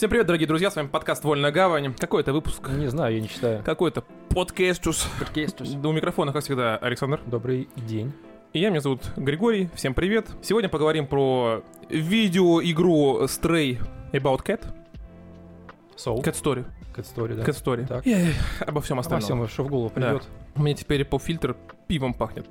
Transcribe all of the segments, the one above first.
Всем привет, дорогие друзья, с вами подкаст «Вольная гавань». Какой это выпуск? Не знаю, я не читаю. Какой-то подкастус. Подкастус. У микрофона, как всегда, Александр. Добрый день. И я, меня зовут Григорий. Всем привет. Сегодня поговорим про видеоигру Stray About Cat. Soul. Cat Story. Cat Story, да. Cat Story. Так. И обо всем Обо остальном. всем, что в голову придет. Мне теперь поп-фильтр пивом пахнет.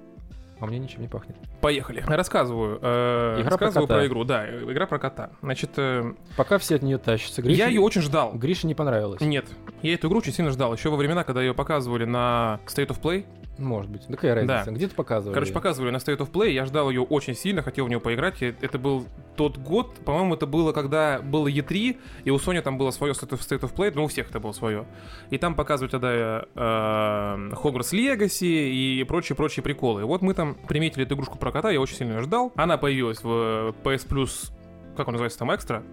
А мне ничем не пахнет. Поехали. Рассказываю. э, Игра про рассказываю кота. про игру. Да, игра про кота. Значит, э, Пока все от нее тащатся. Грише, я ее очень ждал. Грише не понравилось. Нет, я эту игру очень сильно ждал. Еще во времена, когда ее показывали на State of Play. Может быть. Да какая разница? Да. Где-то показывали. Короче, показывали на State of Play, я ждал ее очень сильно, хотел в нее поиграть. Это был тот год, по-моему, это было, когда было E3, и у Sony там было свое State of, State of Play, ну, у всех это было свое. И там показывают тогда э, Hogwarts Legacy и прочие-прочие приколы. Вот мы там приметили эту игрушку про кота, я очень сильно её ждал. Она появилась в PS Plus, как он называется там, экстра?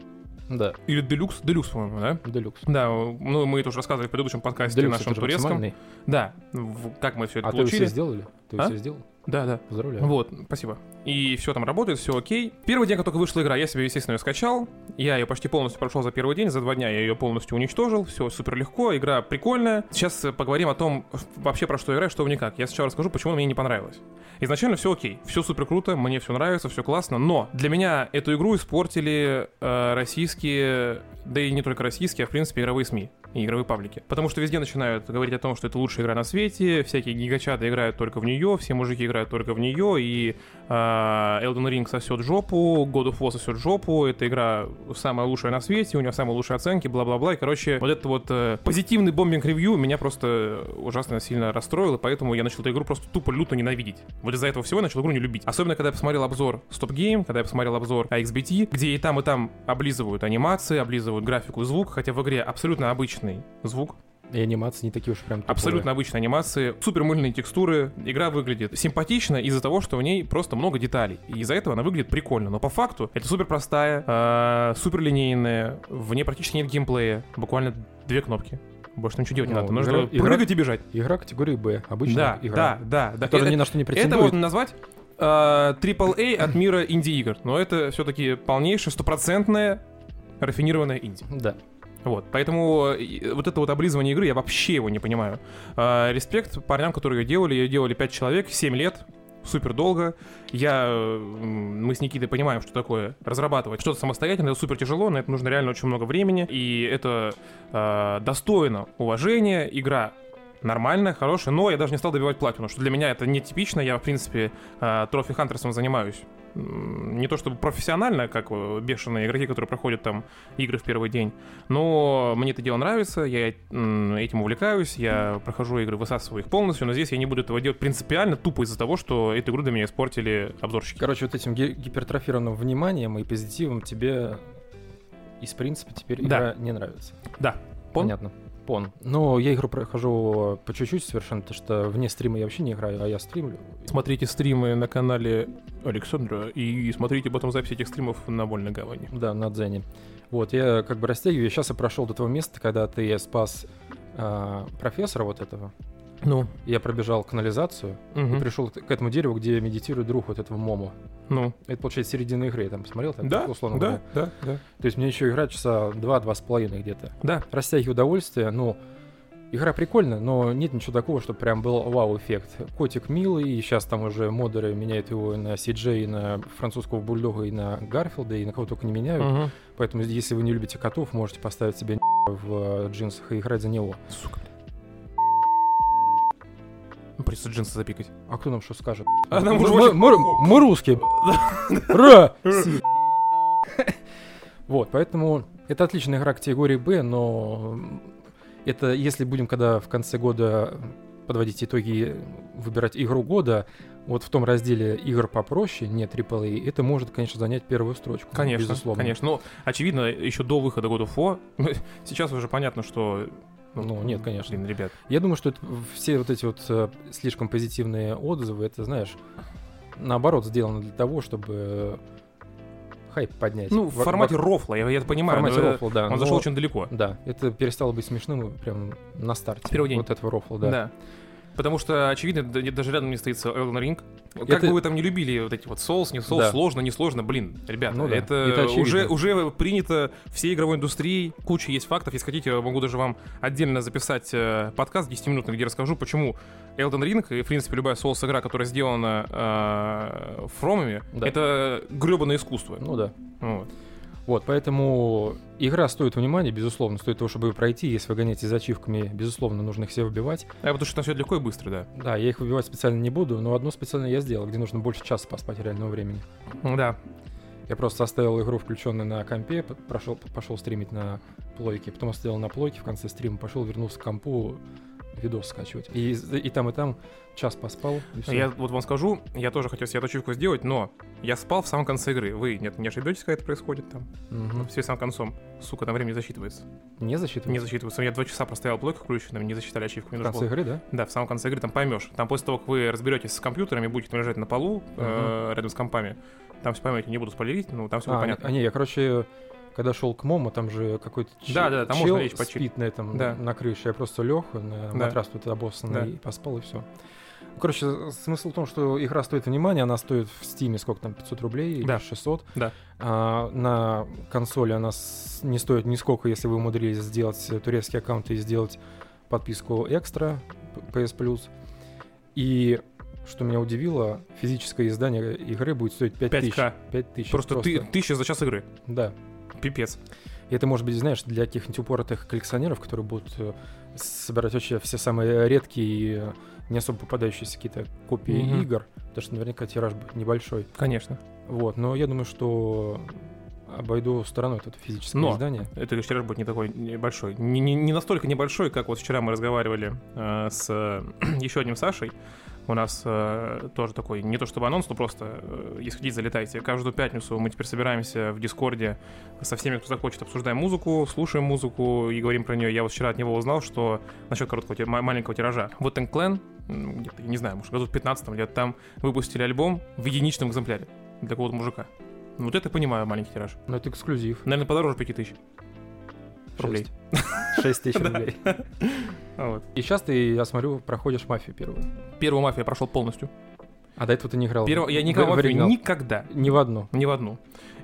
Да. Или Deluxe? Deluxe, по-моему, да? Делюкс. Да, ну мы это уже рассказывали в предыдущем подкасте Делюкс нашем турецком. Да, в- как мы все это А ты получили. все сделали? Ты А? все сделал? Да, да. Поздравляю. Вот, спасибо. И все там работает, все окей. Первый день, как только вышла игра, я себе, естественно, ее скачал. Я ее почти полностью прошел за первый день. За два дня я ее полностью уничтожил. Все супер легко, игра прикольная. Сейчас э, поговорим о том, вообще про что играю, что в ней как. Я сначала расскажу, почему она мне не понравилась. Изначально все окей, все супер круто, мне все нравится, все классно, но для меня эту игру испортили э, российские, да и не только российские, а в принципе игровые СМИ и игровые паблики. Потому что везде начинают говорить о том, что это лучшая игра на свете, всякие гигачаты играют только в нее, все мужики играют только в нее, и э, Elden Ring сосет жопу, God of War сосет жопу, эта игра самая лучшая на свете, у нее самые лучшие оценки, бла-бла-бла. И, короче, вот этот вот э, позитивный бомбинг-ревью меня просто ужасно сильно расстроил, и поэтому я начал эту игру просто тупо люто ненавидеть. Вот из-за этого всего я начал игру не любить. Особенно, когда я посмотрел обзор Stop Game, когда я посмотрел обзор AXBT, где и там, и там облизывают анимации, облизывают графику и звук, хотя в игре абсолютно обычный звук, И анимации не такие уж прям туповые. Абсолютно обычные анимации, супер мыльные текстуры. Игра выглядит симпатично из-за того, что в ней просто много деталей. И из-за этого она выглядит прикольно. Но по факту это супер простая, э, супер линейная, в ней практически нет геймплея. Буквально две кнопки. Больше ничего делать не Ну, надо. Нужно игра- игра- прыгать и бежать. Игра категории Б. Обычная Да, игра. да, да, да. Которая Это- ни на что не это претендует. можно назвать э, AAA от мира инди-игр. Но это все-таки полнейшее, стопроцентное рафинированное инди. Да. Вот, поэтому э, вот это вот облизывание игры, я вообще его не понимаю. А, респект парням, которые ее делали. Ее делали 5 человек, 7 лет, супер долго. Я, э, мы с Никитой понимаем, что такое разрабатывать что-то самостоятельно, это супер тяжело, на это нужно реально очень много времени, и это э, достойно уважения, игра нормальная, хорошая, но я даже не стал добивать платину, что для меня это нетипично, я, в принципе, э, трофи хантерсом занимаюсь. Не то чтобы профессионально, как э, бешеные игроки, которые проходят там игры в первый день, но мне это дело нравится, я этим увлекаюсь, я прохожу игры, высасываю их полностью, но здесь я не буду этого делать принципиально, тупо из-за того, что эту игру для меня испортили обзорщики. Короче, вот этим ги- гипертрофированным вниманием и позитивом тебе из принципа теперь Да. игра не нравится. Да. Пон? Понятно. Пон. Но я игру прохожу по чуть-чуть совершенно, потому что вне стрима я вообще не играю, а я стримлю. Смотрите стримы на канале Александра и смотрите потом запись этих стримов на Вольной Гавани. Да, на Дзене. Вот, я как бы растягиваю. Сейчас я прошел до того места, когда ты спас а, профессора вот этого. Ну, Я пробежал канализацию и пришел к этому дереву, где медитирует друг вот этого Момо. ну, Это, получается, середина игры. Я там посмотрел, там, да, условно да, говоря. да, да, То есть мне еще играть часа два-два с половиной где-то. да. Растягиваю удовольствие, ну, игра прикольная, но нет ничего такого, что прям был вау-эффект. Котик милый, и сейчас там уже модеры меняют его на CJ, и на французского бульдога, и на Гарфилда, и на кого только не меняют. Мгм. Поэтому, если вы не любите котов, можете поставить себе в джинсах и играть за него. Сука. Ну, Придется джинсы запикать. А кто нам что скажет? А нам Мы- мы, очень- мы- мы русские. Ра! Вот, поэтому это отличная игра категории Б, но это если будем когда в конце года подводить итоги, выбирать игру года, вот в том разделе игр попроще, не AAA, это может, конечно, занять первую строчку. Конечно, безусловно. конечно. Ну, очевидно, еще до выхода God of War, сейчас уже понятно, что... Ну, нет, конечно. Блин, ребят. Я думаю, что все вот эти вот э, слишком позитивные отзывы, это, знаешь, наоборот, сделано для того, чтобы хайп поднять. Ну, в формате во- рофла, я, я это в понимаю. формате но, э, рофла, да. Он но- зашел очень далеко. Да, это перестало быть смешным прям на старте. В первый день. Вот этого рофла, да. Да. Потому что, очевидно, даже рядом не стоит Elden Ring. Как Это- бы вы там не любили вот эти вот соус, не соус, Да. сложно, не сложно, блин, ребята, Ну да, это, это уже, уже принято всей игровой индустрией, куча есть фактов. Если хотите, я могу даже вам отдельно записать э, подкаст 10-минутный, где расскажу, почему Elden Ring и, в принципе, любая соус-игра, которая сделана э, фромами, Да. это гребаное искусство. Ну да. Вот. Вот, поэтому игра стоит внимания, безусловно, стоит того, чтобы ее пройти. Если вы гоняете за ачивками, безусловно, нужно их все выбивать. А потому что там все легко и быстро, да. Да, я их выбивать специально не буду, но одно специально я сделал, где нужно больше часа поспать реального времени. Да. Я просто оставил игру включенной на компе, прошел, пошел стримить на плойке, потом оставил на плойке в конце стрима, пошел, вернулся к компу, видос скачивать. И, и там, и там час поспал. Я вот вам скажу, я тоже хотел себе эту ачивку сделать, но я спал в самом конце игры. Вы нет, не ошибетесь, когда это происходит там? Мгм. Все самым концом. Сука, там время не засчитывается. Не засчитывается? Не засчитывается. Я два часа простоял плойку включенным, не засчитали ачивку. Мне В конце было- игры, да? Да, в самом конце игры там поймешь. Там после того, как вы разберетесь с компьютерами, будете там лежать на полу э, рядом с компами, там все поймете, не буду спойлерить, но там все А, понятно. а, не, я, короче, когда шел к Мому, там же какой-то ч- Да, да, там чел можно почилить. спит на этом, Да. на крыше. Я просто лег на Да. матрас тут обоссанный Да. и поспал, и все. Короче, смысл в том, что игра стоит внимания, она стоит в стиме сколько там, 500 рублей Да. или 600. Да. А, на консоли она с- не стоит нисколько, если вы умудрились сделать э, турецкий аккаунт и сделать подписку экстра PS Plus. И что меня удивило, физическое издание игры будет стоить 5000. 5К. 5000. Просто, ты тысяча за час игры. Да. Пипец. И это может быть, знаешь, для каких-нибудь упоротых коллекционеров, которые будут э, собирать вообще все самые редкие и э, не особо попадающиеся какие-то копии Мгм. игр, потому что наверняка тираж будет небольшой. Конечно. Вот, но я думаю, что обойду стороной это физическое Но. издание. Это тираж будет не такой небольшой. Не, не, не настолько небольшой, как вот вчера мы разговаривали э, с еще одним Сашей. У нас э, тоже такой, не то чтобы анонс, но просто, э, если хотите, залетайте. Каждую пятницу мы теперь собираемся в Дискорде со всеми, кто захочет, обсуждаем музыку, слушаем музыку и говорим про нее. Я вот вчера от него узнал, что насчет короткого, маленького тиража. Вот Клен, где-то, я не знаю, может, году в 15 где-то там выпустили альбом в единичном экземпляре для какого-то мужика. Вот это понимаю, маленький тираж. Но это эксклюзив. Наверное, подороже 5000 рублей. 6 тысяч рублей. Вот. И сейчас ты, я смотрю, проходишь мафию первую. Первую мафию я прошел полностью. А до этого ты не играл? Первого, я не играл в мафию никогда. Ни в одну. Ни в одну.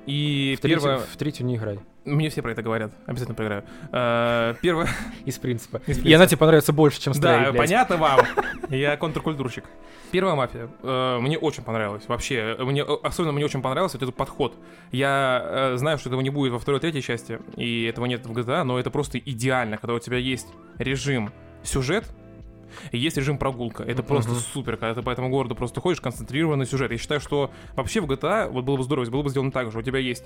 И В третью, первая... в третью не играй. Мне все про это говорят. Обязательно поиграю. Э, Первая... Из принципа. Из И принципа. она тебе понравится больше, чем Да, Stray, блядь. понятно вам. Я контркультурщик. Первая мафия. э, Мне очень понравилась. Вообще, мне, особенно мне очень понравился вот этот подход. Я э, знаю, что этого не будет во второй, третьей части, и этого нет в GTA, но это просто идеально, когда у тебя есть режим сюжет, и есть режим прогулка. Это просто Мгм. супер, когда ты по этому городу просто ходишь, концентрированный сюжет. Я считаю, что вообще в GTA вот было бы здорово, если было бы сделано так же. У тебя есть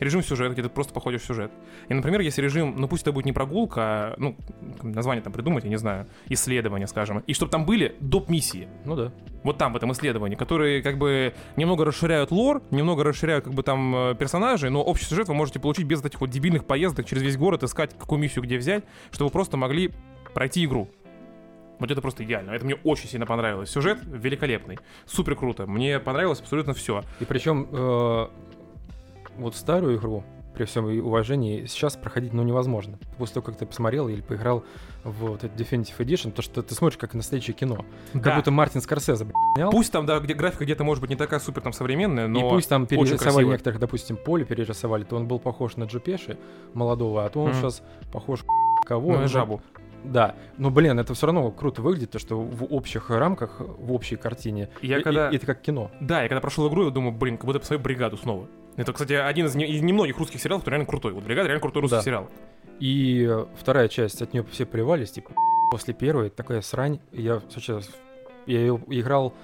режим сюжета, где ты просто походишь в сюжет. И, например, если режим, ну пусть это будет не прогулка, а, ну, название там придумать, я не знаю, исследование, скажем, и чтобы там были доп. миссии. Ну да. Вот там, в этом исследовании, которые как бы немного расширяют лор, немного расширяют как бы там э, персонажей, но общий сюжет вы можете получить без этих вот дебильных поездок через весь город, искать какую миссию где взять, чтобы вы просто могли пройти игру. Вот это просто идеально. Это мне очень сильно понравилось. Сюжет великолепный. Супер круто. Мне понравилось абсолютно все. И причем э, вот старую игру, при всем уважении, сейчас проходить ну невозможно. После того, как ты посмотрел или поиграл в вот этот Definitive Edition, то что ты смотришь как настоящее кино. Как будто Мартин Скорсезе снял. Пусть там, да, где графика где-то может быть не такая супер там современная, но... и пусть там перерисовали некоторых, допустим, поле перерисовали, то он был похож на Джупеши молодого, а то он Мгм. сейчас похож кого. И Ну, жабу. Да, но, блин, это все равно круто выглядит, то, что в общих рамках, в общей картине, Я и- когда- и- это как кино. Да, я когда прошел игру, я думаю, блин, как будто посмотрю бригаду снова. Это, кстати, один из, не- из немногих русских сериалов, который реально крутой. Вот бригада реально крутой русский Да. сериал. И э, вторая часть, от нее все плевались, типа, после первой такая срань. Я сейчас, я ее играл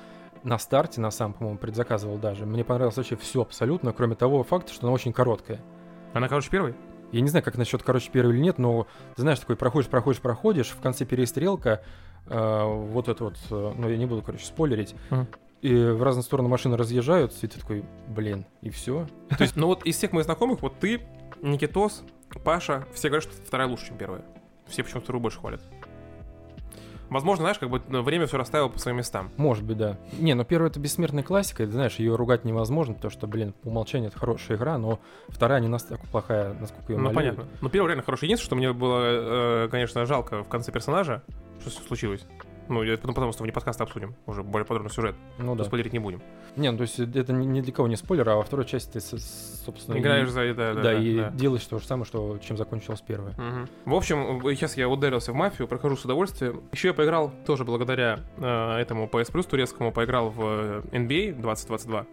на старте, на сам, по-моему, предзаказывал даже. Мне понравилось вообще все абсолютно, кроме того факта, что она очень короткая. Она, короче, первый? Я не знаю, как насчет, короче, первой или нет, но ты знаешь, такой проходишь, проходишь, проходишь, в конце перестрелка, э, вот это вот, э, ну я не буду, короче, спойлерить, Мгм. и в разные стороны машины разъезжаются, и ты такой, блин, и все. То есть, ну вот из всех моих знакомых, вот ты, Никитос, Паша, все говорят, что вторая лучше, чем первая. Все почему-то вторую больше хвалят. Возможно, знаешь, как бы ну, время все расставило по своим местам. Может быть, да. Не, ну первая это бессмертная классика, и, знаешь, ее ругать невозможно, потому что, блин, по умолчанию это хорошая игра, но вторая не настолько плохая, насколько ее Ну, понятно. Но первая реально хорошая. Единственное, что мне было, э, конечно, жалко в конце персонажа, что случилось. Ну, это потом, потому что вне подкаста обсудим уже более подробно сюжет. Ну да. спойлерить не будем. Не, ну то есть это ни для кого не спойлер, а во второй части ты, собственно, Играешь и, за... Да, да, да, да, и да. делаешь то же самое, что чем закончилась первая. Мгм. В общем, сейчас я ударился в мафию, прохожу с удовольствием. Еще я поиграл, тоже благодаря э, этому PS Plus турецкому, поиграл в э, NBA 2022.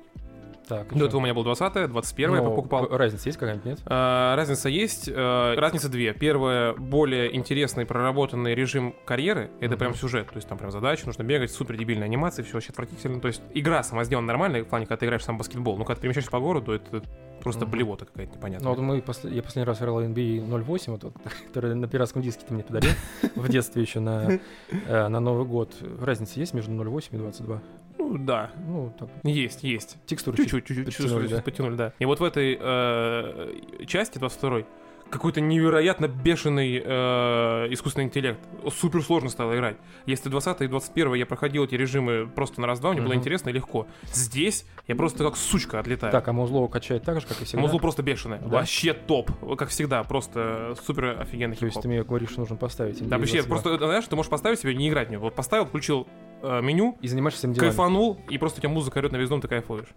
Так, До этого у меня был 20 21 я Но покупал. Разница есть какая-нибудь, нет? Э, Разница есть. э, Разница две. Первое, более интересный, проработанный режим карьеры. Это Мгм. прям сюжет. То есть там прям задача, нужно бегать, супер дебильная анимация, все вообще отвратительно. То есть игра сама сделана нормально, в плане, когда ты играешь в сам баскетбол. Но когда ты перемещаешься по городу, это просто Мгм. блевота какая-то Ну непонятная. вот мы после- я последний раз играл NBA 08, вот, вот, который на пиратском диске ты мне подарил в детстве еще на, э, на Новый год. Разница есть между 08 и 22? Ну да, Ну, так, есть, есть. текстуры Чуть-чуть, чуть-чуть, чуть-чуть да. подтянули, да. И вот в этой э, части 22 какой-то невероятно бешеный э, искусственный интеллект. Супер сложно стало играть. Если 20 и 21 я проходил эти режимы просто на раз-два, мне было Мгм. интересно и легко. Здесь я просто как сучка отлетаю. Так, а Музло качает так же, как и всегда? Музло просто бешеное. Да? Вообще топ. Как всегда, просто супер офигенный То есть хип-хоп. ты мне говоришь, что нужно поставить Да, вообще, 22. просто, знаешь, ты можешь поставить себе, не играть в него. Вот поставил, включил э, меню, И занимаешься всеми делами. кайфанул, и просто у тебя музыка орет на весь дом, ты кайфуешь.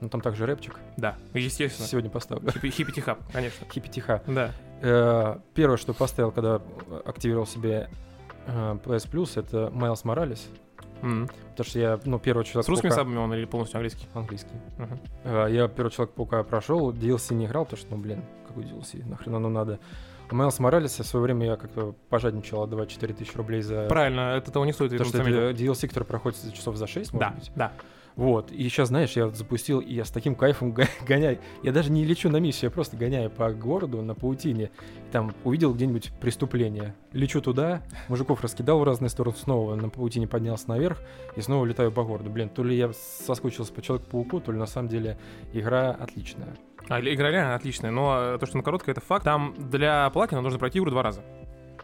Ну, там также рэпчик. Да, естественно. Сегодня поставлю. Хиппи- Хиппи-тихап, конечно. Хиппи-тиха. Да. Э, Первое, что поставил, когда активировал себе э, PS Plus, это Майлз Моралес. Потому что я, ну, первого человека С русскими сабами он или полностью английский? английский. Э, Я первый человек паука прошел, DLC не играл, потому что, ну, блин, какой DLC, нахрен оно надо. А Майлз Моралес в свое время я как-то пожадничал отдавать 4000 рублей за... Правильно, это того не стоит. Потому что это DLC, который проходит часов за 6, может Да, быть. да. Вот, и сейчас, знаешь, я вот запустил, и я с таким кайфом го- гоняю. Я даже не лечу на миссию, я просто гоняю по городу на паутине. Там увидел где-нибудь преступление. Лечу туда, мужиков раскидал в разные стороны, снова на паутине поднялся наверх и снова летаю по городу. Блин, то ли я соскучился по Человеку-пауку, то ли на самом деле игра отличная. А, игра реально отличная, но то, что на короткое, это факт. Там для платина нужно пройти игру два раза.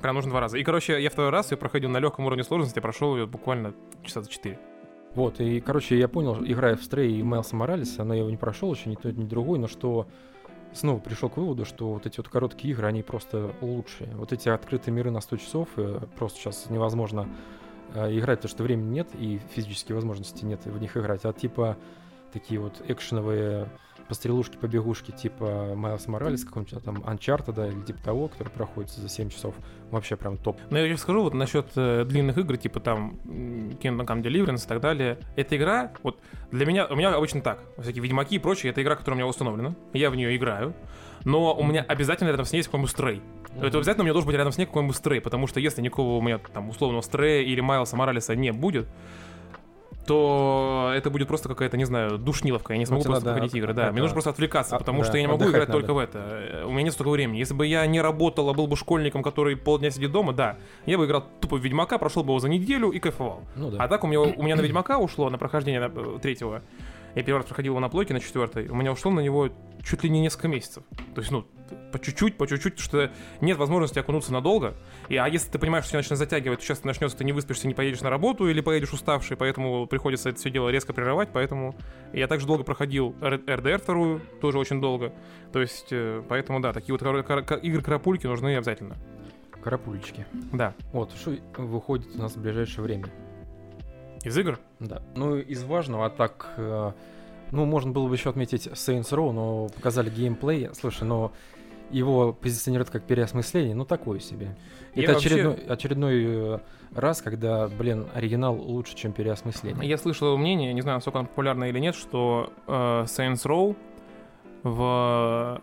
Прям нужно два раза. И, короче, я второй раз ее проходил на легком уровне сложности, прошел ее буквально часа за четыре. Вот, и, короче, я понял, играя в Стрей и Майлса Моралеса, но я его не прошел еще, ни тот, ни другой, но что снова пришел к выводу, что вот эти вот короткие игры, они просто лучшие. Вот эти открытые миры на 100 часов э, просто сейчас невозможно э, играть, потому что времени нет и физической возможности нет в них играть. А типа такие вот экшеновые пострелушки-побегушки типа Майлз Моралес, какого-нибудь там Uncharted, да, или типа того, который проходит за 7 часов, вообще прям топ. Но я сейчас скажу вот насчет э, длинных игр, типа там Kingdom Come Deliverance и так далее. Эта игра, вот для меня, у меня обычно так, всякие Ведьмаки и прочее, это игра, которая у меня установлена, я в нее играю, но у меня обязательно рядом с ней есть какой-нибудь стрей. Это обязательно у меня должен быть рядом с ней какой-нибудь стрей, потому что если никакого у меня там условного стрея или Майлса Моралеса не будет, то это будет просто какая-то, не знаю, душниловка. Я не смогу просто проходить игры. Да, мне нужно просто отвлекаться, а, потому что я не могу играть только в это. Э, У меня нет столько времени. Если бы я не работал, а был бы школьником, который полдня сидит дома, да, я бы играл тупо в Ведьмака, прошел бы его за неделю и кайфовал. Ну да. А так у меня, у меня на Ведьмака ушло на прохождение э, третьего. Я первый раз проходил его на плойке на четвертой. У меня ушло на него чуть ли не несколько месяцев. То есть, ну, по чуть-чуть, по чуть-чуть, что нет возможности окунуться надолго. И, а если ты понимаешь, что тебя начинает затягивать, то сейчас начнется, ты не выспишься, не поедешь на работу или поедешь уставший, поэтому приходится это все дело резко прерывать, поэтому я также долго проходил РДР вторую, тоже очень долго. То есть, э, поэтому, да, такие вот игры-карапульки нужны обязательно. Карапулечки. Да. Вот, что выходит у нас в ближайшее время. Из игр? Да. Ну, из важного, а так, э, ну, можно было бы еще отметить Saints Row, но показали геймплей. Слушай, но его позиционируют как переосмысление, ну, такое себе. Я Это вообще- очередной, очередной э, раз, когда, блин, оригинал лучше, чем переосмысление. Я слышал мнение, не знаю, насколько оно популярно или нет, что э, Saints Row в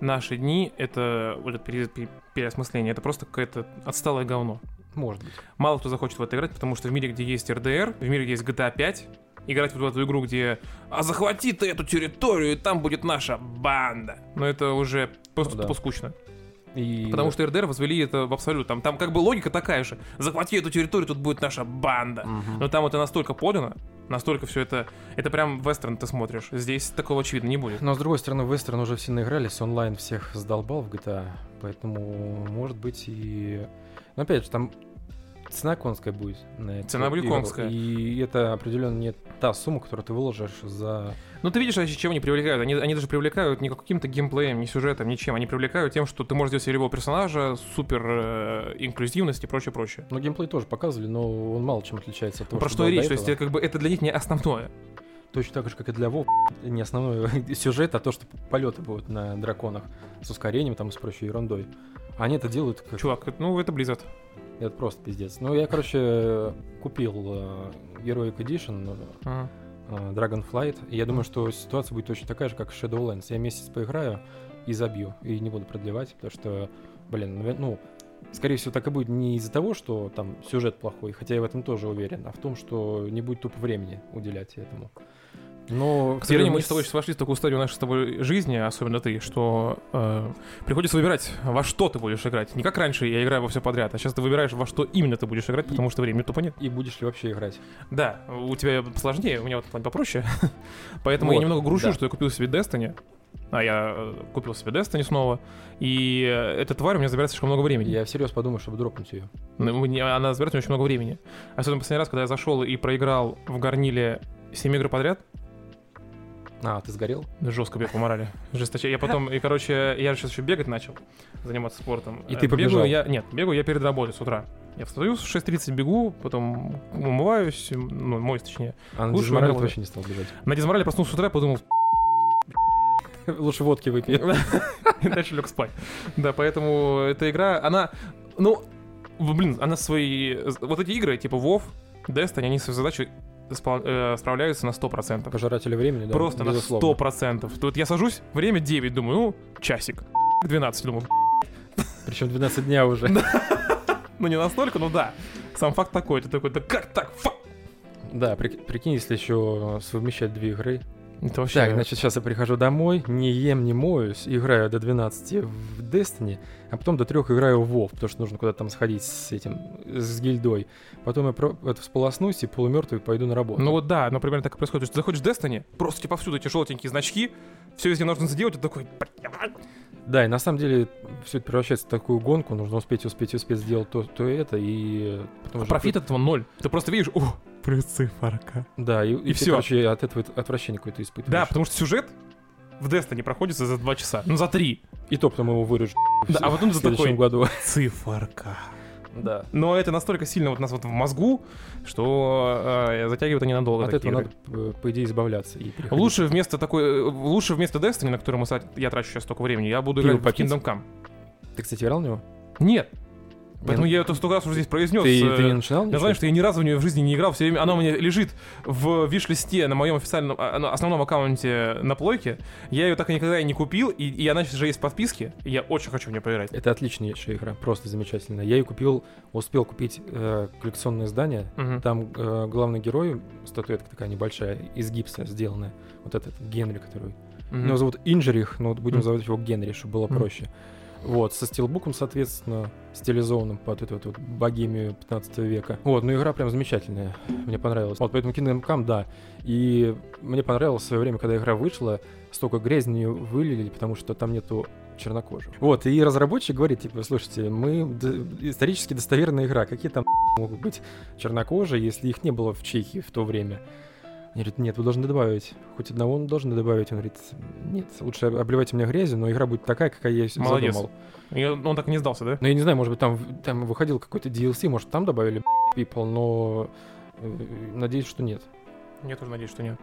наши дни это вот переосмысление, это просто какое-то отсталое говно. Может быть. Мало кто захочет в это играть, потому что в мире, где есть РДР, в мире, где есть GTA 5, играть вот в эту игру, где «А захвати ты эту территорию, и там будет наша банда». Но это уже просто Ну да. тупо скучно. И... Потому что РДР возвели это в абсолют. Там, там как бы логика такая же. Захвати эту территорию, тут будет наша банда. Мгм. Но там это настолько подано, настолько все это... Это прям вестерн ты смотришь. Здесь такого очевидно не будет. Но с другой стороны, Вестерн уже все наигрались, онлайн всех задолбал в GTA, поэтому может быть и... Но опять же, там цена конская будет на Цена будет конская. И это определенно не та сумма, которую ты выложишь за... Ну, ты видишь, вообще, чем они привлекают? Они, они даже привлекают не каким-то геймплеем, не сюжетом, ничем. Они привлекают тем, что ты можешь сделать себе любого персонажа, супер э, инклюзивность и прочее, прочее. Ну, геймплей тоже показывали, но он мало чем отличается от того, Про что что и речь? То есть, это как бы это для них не основное. Точно так же, как и для WoW, не основной сюжет, а то, что полеты будут на драконах с ускорением там и с прочей ерундой. Они это делают как... Чувак, ну это Blizzard. Это просто пиздец. Ну, я, короче, купил э, Heroic Edition, Ага. э, Dragonflight, и я думаю, что ситуация будет точно такая же, как Shadowlands. Я месяц поиграю и забью, и не буду продлевать, потому что, блин, ну, скорее всего, так и будет не из-за того, что там сюжет плохой, хотя я в этом тоже уверен, а в том, что не будет тупо времени уделять этому. Но, К сожалению, мы с тобой сейчас вошли в такую стадию нашей с тобой жизни, особенно ты, что э, приходится выбирать, во что ты будешь играть. Не как раньше я играю во все подряд, а сейчас ты выбираешь, во что именно ты будешь играть, потому что времени тупо нет. И будешь ли вообще играть? Да, у тебя сложнее, у меня вот плане попроще. Поэтому я Вот, немного грущу, да. что я купил себе Destiny. А я э, купил себе Destiny снова. И э, эта тварь у меня забирает слишком много времени. Я всерьез подумаю, чтобы дропнуть ее. Ну, Она забирает у меня очень много времени. Особенно последний раз, когда я зашел и проиграл в горниле 7 игр подряд, А, ты сгорел? жестко бег по морали. Жесточе. Я потом, и, короче, я сейчас еще бегать начал, заниматься спортом. И Э, ты побежал? Бегаю я, нет, бегаю я перед работой с утра. Я встаю в 6.30, бегу, потом умываюсь, ну, моюсь точнее. А на Лучше дизморале ты вообще не стал бежать. На дизморале проснулся с утра, подумал, Лучше водки выпей. и дальше лег спать. Да, поэтому эта игра, она, ну, блин, она свои, вот эти игры, типа WoW, Destiny, они спал- э, справляются на 100%. Пожирателя времени, да? Просто безусловно. на 100%. Тут я сажусь, время 9, думаю, ну, часик. 12, думаю, Причем 12 дня уже. ну не настолько, ну да. Сам факт такой, ты такой, да как так, фак? Да, прик- прикинь, если еще совмещать две игры. Это вообще... Так, значит, сейчас я прихожу домой, не ем, не моюсь, играю до 12 в Destiny, а потом до 3 играю в WoW, потому что нужно куда-то там сходить с этим, с гильдой. Потом я про- это всполоснусь и полумертвый пойду на работу. Ну вот да, например, так и происходит. Ты заходишь в Destiny, просто типа повсюду эти желтенькие значки, все везде нужно сделать, и ты такой. Да, и на самом деле все это превращается в такую гонку, нужно успеть, успеть, успеть сделать то, то и это, и потом уже профит от этого ноль. Ты просто видишь, о, плюс циферка. Да, и, и, ты, всё. короче, от этого отвращение какое-то испытываешь. Да, потому что сюжет в Destiny проходится за два часа, ну за три. И то потом его вырежут Да, а потом за такой году. циферка. Да. Но это настолько сильно вот нас вот в мозгу, что э, затягивает это ненадолго. От этого игры. надо, по- по идее, избавляться. И переходить. Лучше вместо такой, э, лучше вместо Destiny, на который мы, я трачу сейчас столько времени, я буду Пиво играть попить? Kingdom Come. Ты, кстати, играл в него? Нет. Поэтому ну, я это столько раз уже здесь произнес. Ты, э, ты не начинал Я знаю, что я ни разу в нее в жизни не играл, все время она у меня лежит в виш-листе на моем официальном, а, основном аккаунте на плойке. Я ее так и никогда и не купил, и, и она сейчас же есть в подписке, и я очень хочу в нее поиграть. Это отличнейшая игра, просто замечательная. Я ее купил, успел купить э, коллекционное издание. Мгм. Там э, главный герой, статуэтка такая небольшая, из гипса сделанная. Вот этот Генри, который Мгм. Его зовут Инжерих, но вот будем Мгм. называть его Генри, чтобы было Мгм. проще. Вот, со стилбуком, соответственно, стилизованным под эту вот, вот богемию 15 века. Вот, ну игра прям замечательная, мне понравилась. Вот, поэтому Kingdom Come, да. И мне понравилось в свое время, когда игра вышла, столько грязи на нее вылили, потому что там нету чернокожих. Вот, и разработчик говорит, типа, слушайте, мы д- исторически достоверная игра, какие там могут быть чернокожие, если их не было в Чехии в то время? Они говорят, нет, вы должны добавить. Хоть одного он должны добавить. Он говорит, нет, лучше обливайте меня грязью, но игра будет такая, какая я Молодец. задумал. И он так и не сдался, да? Ну, я не знаю, может быть, там, там выходил какой-то DLC, может, там добавили people, но э, надеюсь, что нет. Я тоже надеюсь, что нет.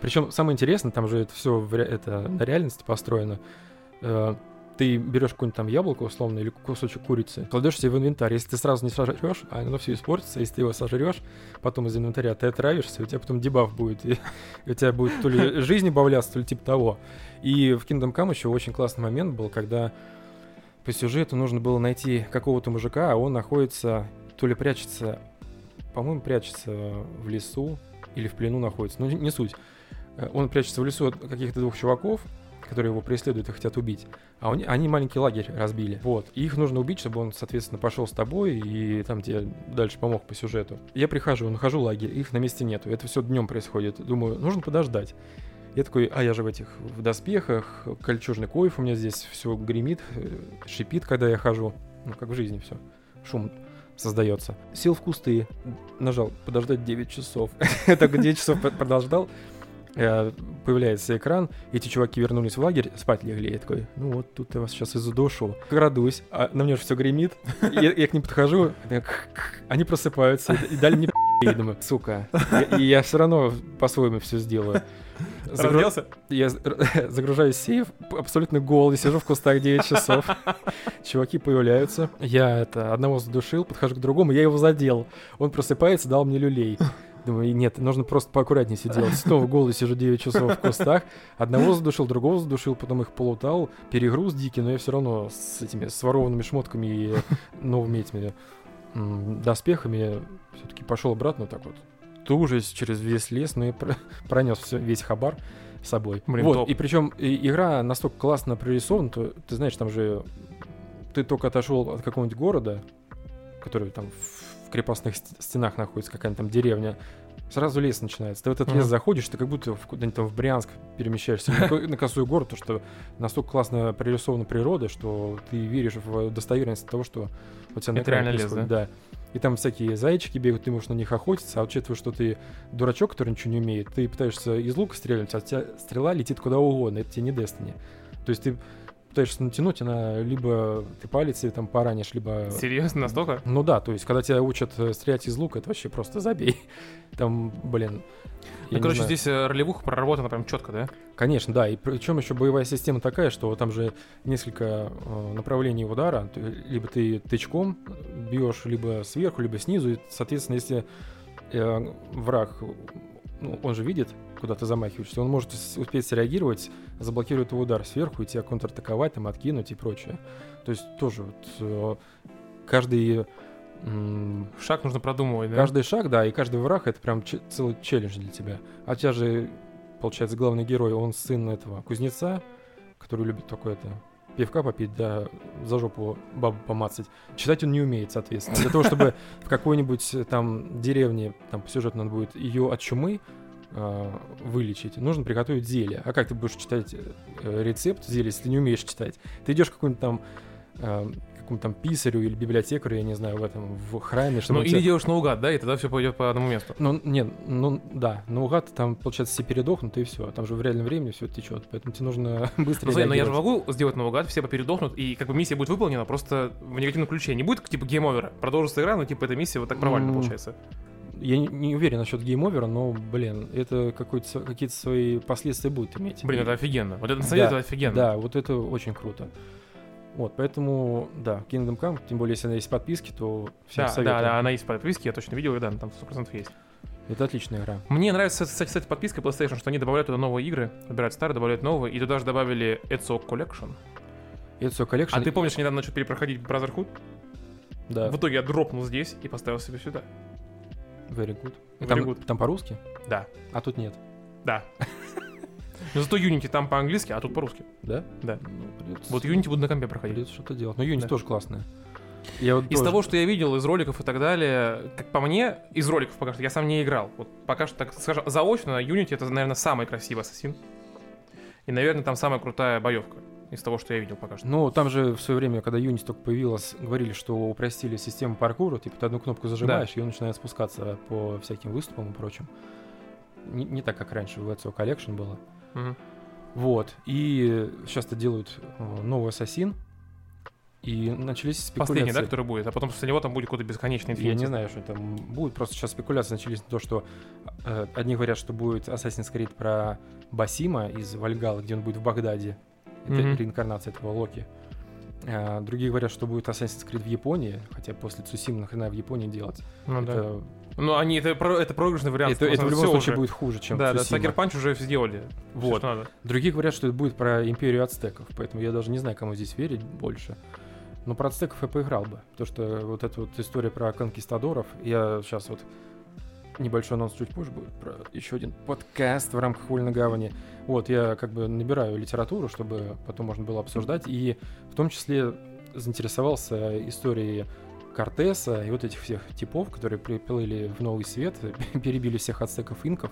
Причем самое интересное, там же это все это на реальности построено. Ты берешь какое-нибудь там яблоко, условно, или кусочек курицы, кладешь себе в инвентарь. Если ты сразу не сожрешь, а оно все испортится. Если ты его сожрешь, потом из инвентаря ты отравишься, у тебя потом дебаф будет. И у тебя будет то ли жизнь убавляться, то ли типа того. И в Kingdom Come еще очень классный момент был, когда по сюжету нужно было найти какого-то мужика, а он находится, то ли прячется, по-моему, прячется в лесу или в плену находится, ну не- не суть. Э, Он прячется в лесу от каких-то двух чуваков, которые его преследуют и хотят убить. А они, они маленький лагерь разбили. Вот. И их нужно убить, чтобы он, соответственно, пошел с тобой и там тебе дальше помог по сюжету. Я прихожу, нахожу лагерь, их на месте нету. Это все днем происходит. Думаю, нужно подождать. Я такой, а я же в этих в доспехах, кольчужный коев у меня здесь все гремит, э, шипит, когда я хожу. Ну, как в жизни все. Шум создается. Сел в кусты, нажал подождать 9 часов. Только 9 часов подождал, э, появляется экран, эти чуваки вернулись в лагерь, спать легли. Я такой, ну вот тут я вас сейчас и задушу. Крадусь, а на мне же все гремит. Я, я к ним подхожу, они просыпаются и дали мне и думаю, сука, и я все равно по-своему все сделаю. Загру... Я загружаю сейф, абсолютно голый, сижу в кустах 9 часов. Чуваки появляются. Я это одного задушил, подхожу к другому, я его задел. Он просыпается, дал мне люлей. Думаю, нет, нужно просто поаккуратнее все делать. Снова голый сижу 9 часов в кустах. Одного задушил, другого задушил, потом их полутал. Перегруз дикий, но я все равно с этими сворованными шмотками и новыми этими доспехами все-таки пошел обратно так вот. Тужись через весь лес, но и пронес все, весь хабар с собой. Блин, вот, топ. и причем и, игра настолько классно прорисована, то ты знаешь, там же ты только отошел от какого-нибудь города, который там в крепостных стенах находится, какая-нибудь там деревня, сразу лес начинается. Ты в этот mm-hmm. лес заходишь, ты как будто в, куда-нибудь там в Брянск перемещаешься на, на косую гору, то что настолько классно прорисована природа, что ты веришь в достоверность того, что у тебя Это реально лес, да? Да. И там всякие зайчики бегают, ты можешь на них охотиться, а учитывая, что ты дурачок, который ничего не умеет, ты пытаешься из лука стрелять, а у тебя стрела летит куда угодно, это тебе не Destiny. То есть ты пытаешься натянуть, она либо ты палец или там поранишь, либо... Серьезно, настолько? Ну да, то есть, когда тебя учат э, стрелять из лука, это вообще просто забей. Там, блин... Ну, короче, знаю. здесь э, ролевуха проработана прям четко, да? Конечно, да. И причем еще боевая система такая, что там же несколько э, направлений удара. Либо ты тычком бьешь, либо сверху, либо снизу. И, соответственно, если э, враг, ну, он же видит, куда ты замахиваешься, он может успеть среагировать, заблокирует твой удар сверху и тебя контратаковать, там, откинуть и прочее. То есть тоже вот э, каждый... Шаг нужно продумывать, да? Каждый шаг, да, и каждый враг — это прям целый челлендж для тебя. А у тебя же, получается, главный герой, он сын этого кузнеца, который любит такое-то пивка попить, да, за жопу бабу помацать. Читать он не умеет, соответственно. Для того, чтобы в какой-нибудь э, там деревне, там по сюжету надо будет ее от чумы вылечить, нужно приготовить зелье. А как ты будешь читать э, рецепт зелья, если ты не умеешь читать? Ты идешь к какому-нибудь там э, какому-то там писарю или библиотекарю, я не знаю, в этом, в храме. Чтобы ну, или тебя... делаешь наугад, да, и тогда все пойдет по одному месту. Ну, нет, ну, да, наугад, там, получается, все передохнут, и все. Там же в реальном времени все течет, поэтому тебе нужно быстро Ну, смотри, но я же могу сделать наугад, все попередохнут, и как бы миссия будет выполнена, просто в негативном ключе. Не будет, типа, game over а. Продолжится игра, но, типа, эта миссия вот так провально мм. получается. Я не, не уверен насчет game over а, но, блин, это какие-то свои последствия будет иметь. Блин, это офигенно. Вот это на самом да, офигенно. Да, вот это очень круто. Вот, поэтому, да, Kingdom Come, тем более, если она есть в подписке, то всем да, советую. Да, да, она есть в подписке, я точно видел, и да, там 100% есть. Это отличная игра. Мне нравится, кстати, кстати, подписка PlayStation, что они добавляют туда новые игры, убирают старые, добавляют новые, и туда же добавили Ezio Collection. Ezio Collection. А ты помнишь, недавно начал перепроходить Brotherhood? Да. В итоге я дропнул здесь и поставил себе сюда. Very good. Very там, good. там по-русски? Да. А тут нет? Да. Но зато Unity там по-английски, а тут по-русски. Да? Да. Ну, придется, Вот Unity буду на компе проходить. Придется что-то делать. Но Unity Да. тоже классная. Я вот Из тоже- того, что я видел из роликов и так далее, как по мне, из роликов пока что, я сам не играл. Вот пока что, так скажем, заочно, Unity это, наверное, самый красивый ассасин. И, наверное, там самая крутая боевка из того, что я видел пока что. Ну, там же в свое время, когда Unity только появилась, говорили, что упростили систему паркура, типа ты одну кнопку зажимаешь, и он начинает спускаться по всяким выступам и прочим. Не, не так, как раньше в Ezio Collection было. Мгм. Вот. И сейчас-то делают э, новый Ассасин. И начались спекуляции. Последний, да, который будет, а потом после него там будет какой-то бесконечный Я не знаю, что там будет. Просто сейчас спекуляции начались на то, что э, одни говорят, что будет Assassin's Creed про Басима из Вальгала, где он будет в Багдаде. Это Мгм. реинкарнация этого Локи. А, другие говорят, что будет Assassin's Creed в Японии, хотя после Цусима нахрена в Японии делать. Ну, да. это, Ну, они, это, это проигрышный вариант. это, это в любом случае уже. будет хуже, чем Да, да, Цусима. Сакер Панч уже сделали. Вот. что надо. Другие говорят, что это будет про империю ацтеков, поэтому я даже не знаю, кому здесь верить больше. Но про ацтеков я поиграл бы, потому что вот эта вот история про конкистадоров, я сейчас вот небольшой анонс чуть позже будет про еще один подкаст в рамках Вольной Гавани. Вот, я как бы набираю литературу, чтобы потом можно было обсуждать, и в том числе заинтересовался историей Кортеса и вот этих всех типов, которые приплыли в Новый Свет, перебили всех ацтеков инков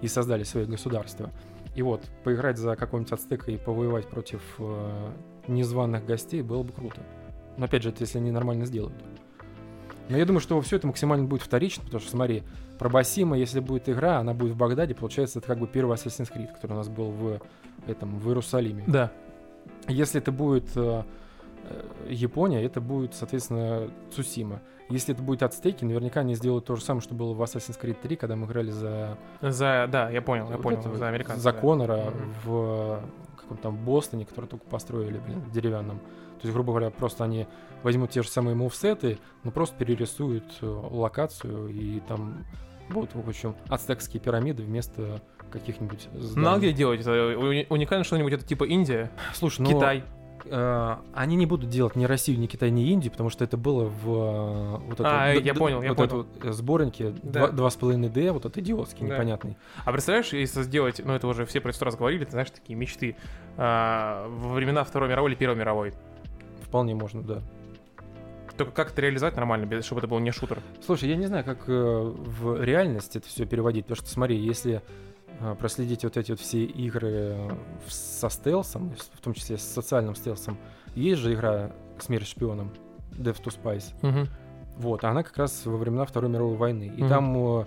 и создали свое государство. И вот, поиграть за какого-нибудь ацтека и повоевать против э, незваных гостей было бы круто. Но опять же, это если они нормально сделают. Но я думаю, что все это максимально будет вторично, потому что, смотри, про Басима, если будет игра, она будет в Багдаде, получается, это как бы первый Assassin's Creed, который у нас был в этом, в Иерусалиме. Да. Если это будет э, э, Япония, это будет, соответственно, Цусима. Если это будет Ацтеки, наверняка они сделают то же самое, что было в Assassin's Creed 3, когда мы играли за... За, да, я понял, я вот понял, этого, за американцев. За да. Конора Мгм. в каком-то там Бостоне, который только построили, блин, в деревянном. То есть, грубо говоря, просто они возьмут те же самые мувсеты, но просто перерисуют э, локацию, и там будут, в общем, ацтекские пирамиды вместо каких-нибудь зданий. Надо где делать? Это уни- уникально что-нибудь, это типа Индия, Слушай, ну, Китай. э, они не будут делать ни Россию, ни Китай, ни Индию, потому что это было в э, вот А, вот д- я понял, я вот понял. это вот, э, сборнике Да. 2,5D, вот это идиотский, Да. непонятный. А представляешь, если сделать, ну это уже все про сто раз говорили, ты знаешь, такие мечты, а, во времена Второй мировой или Первой мировой. Вполне можно, да. Только как это реализовать нормально, чтобы это был не шутер? Слушай, я не знаю, как э, в реальность это все переводить, потому что смотри, если э, проследить вот эти вот все игры э, со стелсом, в том числе с социальным стелсом, есть же игра «Смерть шпионам» Death to Spice. Вот, а она как раз во времена Второй мировой войны. И Мгм. там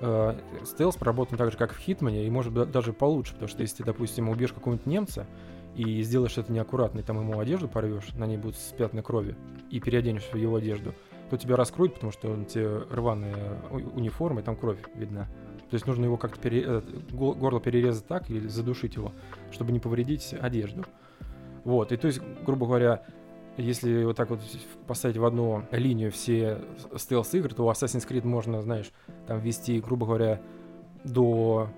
э, стелс проработан так же, как в Хитмане, и может быть даже получше, потому что если ты, допустим, убьешь какого-нибудь немца и сделаешь что-то неаккуратно, и там ему одежду порвешь, на ней будут пятна крови, и переоденешь в его одежду, то тебя раскроют, потому что он тебе рваная униформа, и там кровь видна. То есть нужно его как-то пере- э, го- горло перерезать так или задушить его, чтобы не повредить одежду. Вот, и то есть, грубо говоря, если вот так вот поставить в одну линию все стелс-игры, то Assassin's Creed можно, знаешь, там вести, грубо говоря, до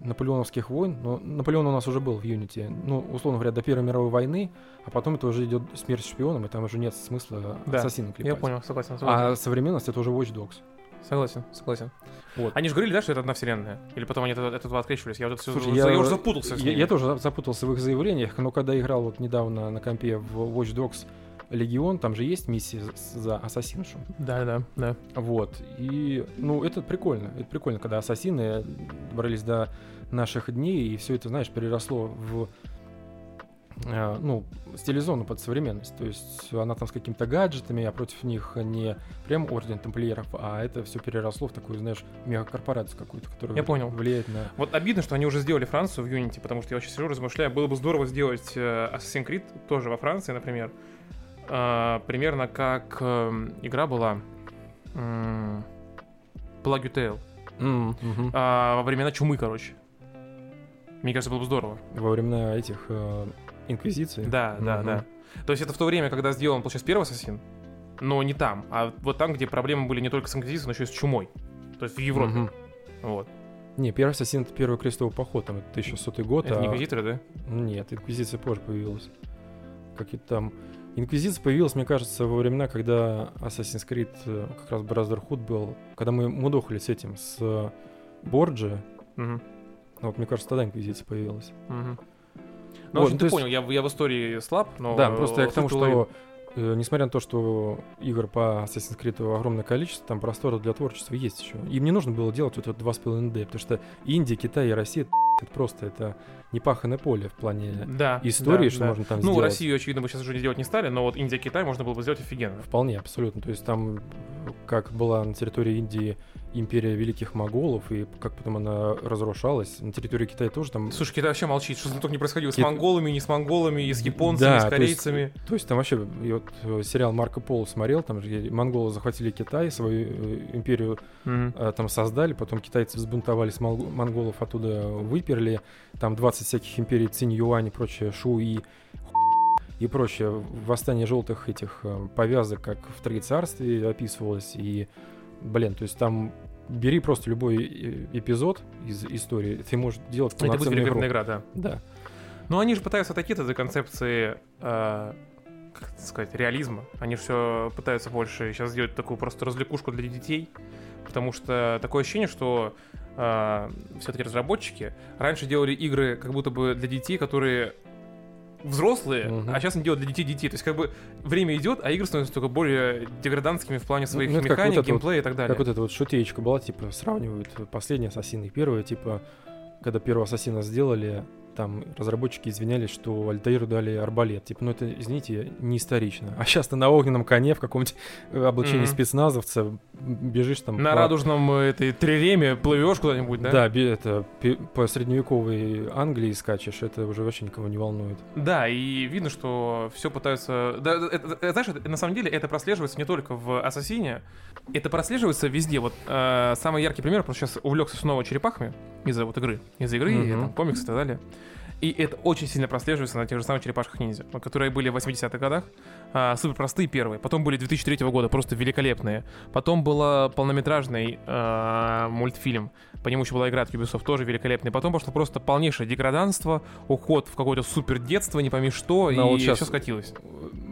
наполеоновских войн. Но Наполеон у нас уже был в Unity. Ну, условно говоря, до Первой мировой войны, а потом это уже идет смерть шпионам, и там уже нет смысла Да, ассасина клепать. Я понял, согласен. согласен. А современность это уже Watch Dogs. Согласен, согласен. Вот. Они же говорили, да, что это одна вселенная? Или потом они от этого открещивались? Я вот это всё- Слушай, я, я- уже запутался. Я, я тоже за- запутался в их заявлениях, но когда играл вот недавно на компе в Watch Dogs Легион, там же есть миссии за- ассасиншу. Да, да, да. Вот. И, ну, это прикольно. Это прикольно, когда ассасины добрались до наших дней, и все это, знаешь, переросло в э, ну, стилизованную под современность. То есть она там с какими-то гаджетами, а против них не прям орден тамплиеров, а это все переросло в такую, знаешь, мегакорпорацию какую-то, которая Я понял. влияет на... Вот обидно, что они уже сделали Францию в Unity, потому что я вообще сижу, размышляю, было бы здорово сделать э, Assassin's Creed тоже во Франции, например. А, примерно как эм, игра была Plague Tale. А, во времена чумы, короче. Мне кажется, было бы здорово. Во времена этих э, инквизиций. Да, да, да. То есть это в то время, когда сделан, получается, первый Ассасин, но не там, а вот там, где проблемы были не только с инквизицией, но еще и с чумой. То есть в Европе. Вот. Не, первый ассасин это первый крестовый поход, там это 1100 год. Это не а- инквизиторы, да? Нет, инквизиция позже появилась. Какие-то там... Инквизиция появилась, мне кажется, во времена, когда Assassin's Creed, э, как раз Brotherhood был, когда мы мудохали с этим, с э, Борджи, Мгм. вот мне кажется, тогда инквизиция появилась. Вот, Ну, в общем, ну, ты есть- понял, я, в- я в истории слаб, но... да, просто я к тому, что несмотря на то, что игр по Assassin's Creed огромное количество, там простора для творчества есть еще. Им не нужно было делать вот это 2,5D, потому что Индия, Китай и Россия это просто это непаханное поле в плане Да, истории, да, что да. можно там Ну, сделать. Россию, очевидно, мы сейчас уже делать не стали, но вот Индия, Китай можно было бы сделать офигенно. Вполне, абсолютно. То есть там, как была на территории Индии империя великих моголов, и как потом она разрушалась, на территории Китая тоже там... Слушай, Китай вообще молчит, что только не происходило с Кит- монголами, не с монголами, и с японцами, Да, и с то есть- корейцами. То есть там вообще, и вот э, сериал Марко Поло смотрел, там же монголы захватили Китай, свою э, империю Мгм. э, там создали, потом китайцы взбунтовались, монголов оттуда выперли, там 20 всяких империй Цинь Юань и прочее, Шу и и прочее. Восстание желтых этих повязок, как в Троецарстве описывалось, и, блин, то есть там бери просто любой э, эпизод из истории, ты можешь делать Это будет полноценную игру. великолепная игра, да. Да. Но они же пытаются отойти от этой концепции, э, как это сказать, реализма. Они же все пытаются больше сейчас сделать такую просто развлекушку для детей, потому что такое ощущение, что все-таки разработчики раньше делали игры как будто бы для детей, которые взрослые, Мгм. а сейчас они делают для детей детей. То есть как бы время идет, а игры становятся только более деградантскими в плане своих ну, механик, вот это вот- геймплея и так далее. Как вот эта вот шутеечка была, типа, сравнивают последний ассасин и первый, типа, когда первого ассасина сделали, там разработчики извинялись, что Альтаиру дали арбалет. Типа, ну это, извините, не исторично. А сейчас ты на огненном коне в каком-нибудь э, облачении Мгм. спецназовца бежишь там... На по- радужном э, этой триреме плывешь куда-нибудь, да? Да, это по средневековой Англии скачешь, это уже вообще никого не волнует. Да, и видно, что все пытаются... Да, это- это- это, знаешь, это- на самом деле это прослеживается не только в Ассасине, это прослеживается везде. Вот э, самый яркий пример, потому что сейчас увлекся снова черепахами из-за вот игры, из-за игры, Мгм. там, комиксы и так далее. И это очень сильно прослеживается на тех же самых черепашках ниндзя, вот, которые были в 80-х годах. А, супер простые первые. Потом были 2003 года, просто великолепные. Потом был полнометражный а, мультфильм. По нему еще была игра от Ubisoft, тоже великолепный. Потом пошло просто полнейшее деграданство, уход в какое-то супер детство, не пойми что, Ну, а и вот щас- все скатилось.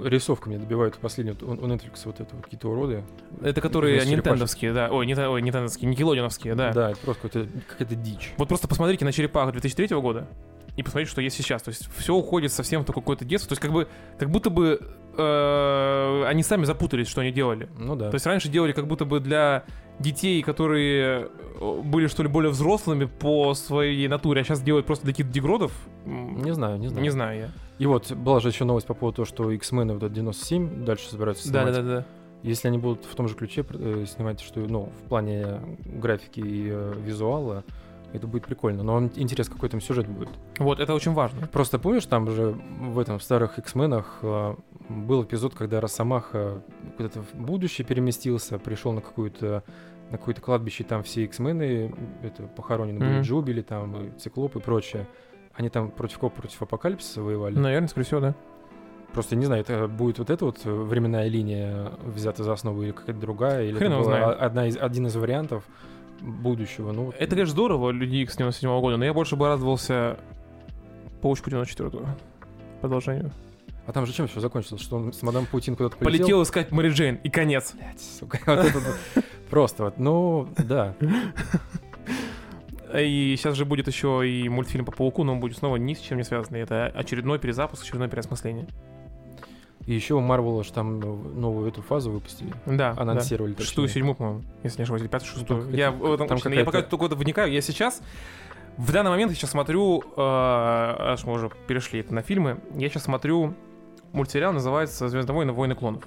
Рисовками добивают последнюю, у Netflix вот это вот какие-то уроды. Это которые нинтендовские, да. Ой, не, ой, нинтендовские, никелодиновские, да. Да, это просто какая-то, какая-то дичь. Вот просто посмотрите на черепах 2003 года и посмотрите, что есть сейчас. То есть все уходит совсем в такое какое-то детство. То есть как бы, как будто бы э, они сами запутались, что они делали. Ну да. То есть раньше делали как будто бы для детей, которые э, были что ли более взрослыми по своей натуре, а сейчас делают просто для каких-то дегродов. Не знаю, не знаю. Не знаю я. И вот была же еще новость по поводу того, что X-Men вот этот 97 дальше собираются снимать. да, да, да. Если они будут в том же ключе э, снимать, что, ну, в плане графики и э, визуала, это будет прикольно. Но ин- интересно, какой там сюжет будет. Вот, это очень важно. Просто помнишь, там же в этом в старых X-менах э, был эпизод, когда Росомаха куда-то в будущее переместился, пришел на какую-то на какое-то кладбище, там все X-мены это похоронены были, Мгм. Джубили, там, Циклоп и прочее. Они там против кого? Против Апокалипсиса воевали. Наверное, скорее всего, да. Просто не знаю, это будет вот эта вот временная линия взята за основу или какая-то другая, или Хрен это была знает. одна из, один из вариантов будущего. Ну, Это, конечно, здорово, Люди Икс 97 года, но я больше бы радовался Паучку 94 продолжению. А там же чем все закончилось? Что он с мадам Путин куда-то полетел? Полетел искать Мэри Джейн, и конец. Блядь, сука, вот это Просто вот, ну, да. И сейчас же будет еще и мультфильм по Пауку, но он будет снова ни с чем не связанный. Это очередной перезапуск, очередное переосмысление. И еще у Марвела же там новую эту фазу выпустили. Да, Анонсировали, да. Шестую, седьмую, по-моему, если не ошибаюсь, или пятую, шестую. там я, этом там очень- я пока только вникаю. Я сейчас, в данный момент, я сейчас смотрю, э, аж мы уже перешли на фильмы, я сейчас смотрю мультсериал, называется «Звездные войны. Войны клонов».